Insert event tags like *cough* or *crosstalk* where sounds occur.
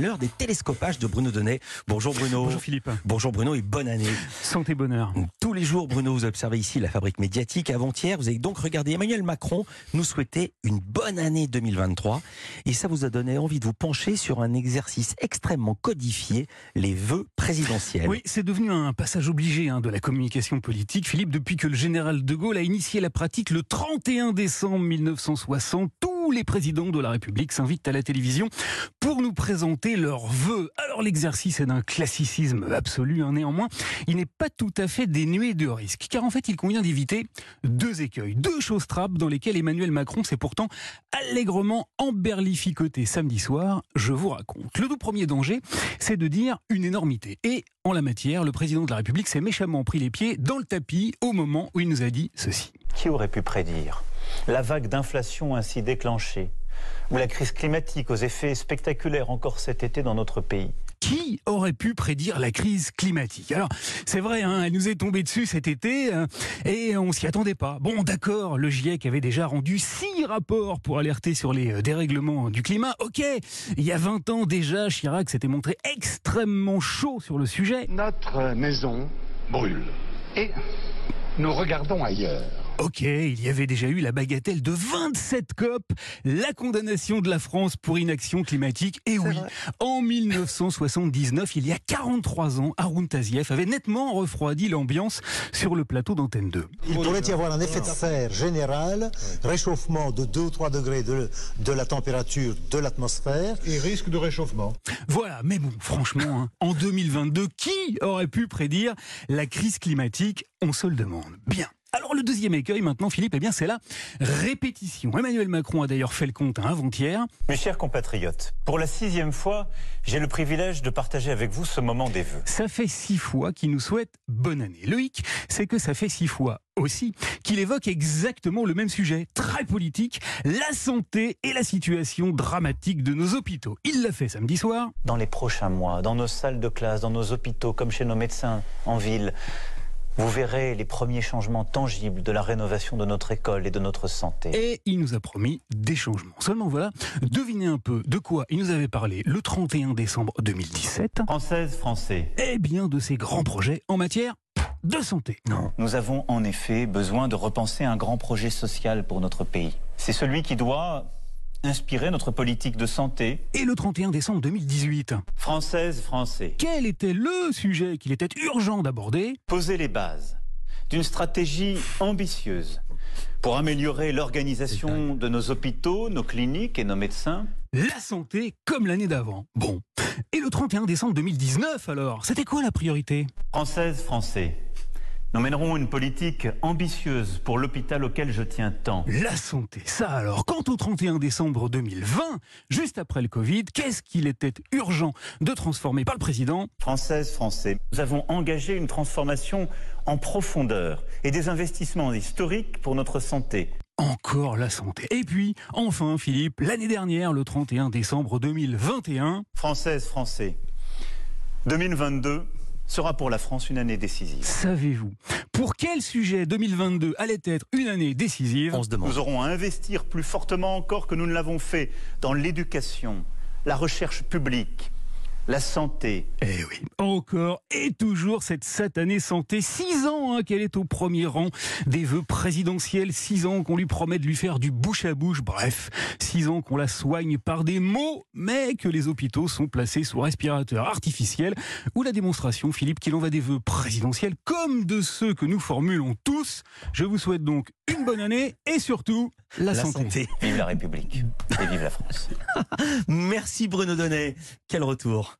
l'heure des télescopages de Bruno Donnet. Bonjour Bruno. Bonjour Philippe. Bonjour Bruno et bonne année. Santé, bonheur. Tous les jours, Bruno, vous observez ici la fabrique médiatique. Avant-hier, vous avez donc regardé Emmanuel Macron nous souhaiter une bonne année 2023. Et ça vous a donné envie de vous pencher sur un exercice extrêmement codifié, les vœux présidentiels. Oui, c'est devenu un passage obligé hein, de la communication politique, Philippe, depuis que le général de Gaulle a initié la pratique le 31 décembre 1960. Tous les présidents de la République s'invitent à la télévision pour nous présenter leurs vœux. Alors l'exercice est d'un classicisme absolu, hein, néanmoins, il n'est pas tout à fait dénué de risques, car en fait il convient d'éviter deux écueils, deux choses trappes dans lesquelles Emmanuel Macron s'est pourtant allègrement emberlificoté samedi soir, je vous raconte. Le tout premier danger, c'est de dire une énormité. Et en la matière, le président de la République s'est méchamment pris les pieds dans le tapis au moment où il nous a dit ceci. Qui aurait pu prédire la vague d'inflation ainsi déclenchée ou la crise climatique aux effets spectaculaires encore cet été dans notre pays qui aurait pu prédire la crise climatique? Alors, c'est vrai, hein, elle nous est tombée dessus cet été euh, et on s'y attendait pas. Bon, d'accord, le GIEC avait déjà rendu six rapports pour alerter sur les euh, dérèglements du climat. Ok, il y a 20 ans déjà, Chirac s'était montré extrêmement chaud sur le sujet. Notre maison brûle et nous regardons ailleurs. Ok, il y avait déjà eu la bagatelle de 27 COP, la condamnation de la France pour inaction climatique. Et oui, en 1979, il y a 43 ans, Haroun Tazieff avait nettement refroidi l'ambiance sur le plateau d'Antenne 2. Il pourrait y avoir un effet de serre général, réchauffement de 2 ou 3 degrés de, de la température de l'atmosphère. Et risque de réchauffement. Voilà, mais bon, franchement, hein, en 2022, qui aurait pu prédire la crise climatique On se le demande. Bien. Alors le deuxième écueil maintenant, Philippe, eh bien c'est la répétition. Emmanuel Macron a d'ailleurs fait le compte avant-hier. Mes chers compatriotes, pour la sixième fois, j'ai le privilège de partager avec vous ce moment des vœux. Ça fait six fois qu'il nous souhaite bonne année. Le hic, c'est que ça fait six fois aussi qu'il évoque exactement le même sujet, très politique, la santé et la situation dramatique de nos hôpitaux. Il l'a fait samedi soir. Dans les prochains mois, dans nos salles de classe, dans nos hôpitaux, comme chez nos médecins en ville, vous verrez les premiers changements tangibles de la rénovation de notre école et de notre santé. Et il nous a promis des changements. Seulement voilà, devinez un peu de quoi il nous avait parlé le 31 décembre 2017. Française, Français. Eh bien de ces grands projets en matière de santé. Non. Nous avons en effet besoin de repenser un grand projet social pour notre pays. C'est celui qui doit inspirer notre politique de santé. Et le 31 décembre 2018 Française, Français. Quel était le sujet qu'il était urgent d'aborder? Poser les bases d'une stratégie ambitieuse pour améliorer l'organisation de nos hôpitaux, nos cliniques et nos médecins. La santé comme l'année d'avant. Bon. Et le 31 décembre 2019 alors C'était quoi la priorité? Française, Français. Nous mènerons une politique ambitieuse pour l'hôpital auquel je tiens tant. La santé, ça alors. Quant au 31 décembre 2020, juste après le Covid, qu'est-ce qu'il était urgent de transformer par le président? Française, Français, nous avons engagé une transformation en profondeur et des investissements historiques pour notre santé. Encore la santé. Et puis, enfin, Philippe, l'année dernière, le 31 décembre 2021. Française, Français. 2022 sera pour la France une année décisive. Savez-vous pour quel sujet 2022 allait être une année décisive On se demande. Nous aurons à investir plus fortement encore que nous ne l'avons fait dans l'éducation, la recherche publique, la santé. Eh oui, encore et toujours cette satanée santé. Six ans hein, qu'elle est au premier rang des vœux présidentiels. Six ans qu'on lui promet de lui faire du bouche à bouche. Bref, six ans qu'on la soigne par des mots, mais que les hôpitaux sont placés sous respirateur artificiel. Ou la démonstration, Philippe, qu'il en va des vœux présidentiels comme de ceux que nous formulons tous. Je vous souhaite donc une bonne année et surtout la, La santé. santé. Vive la République vive la France. *laughs* Merci Bruno Donnet. Quel retour.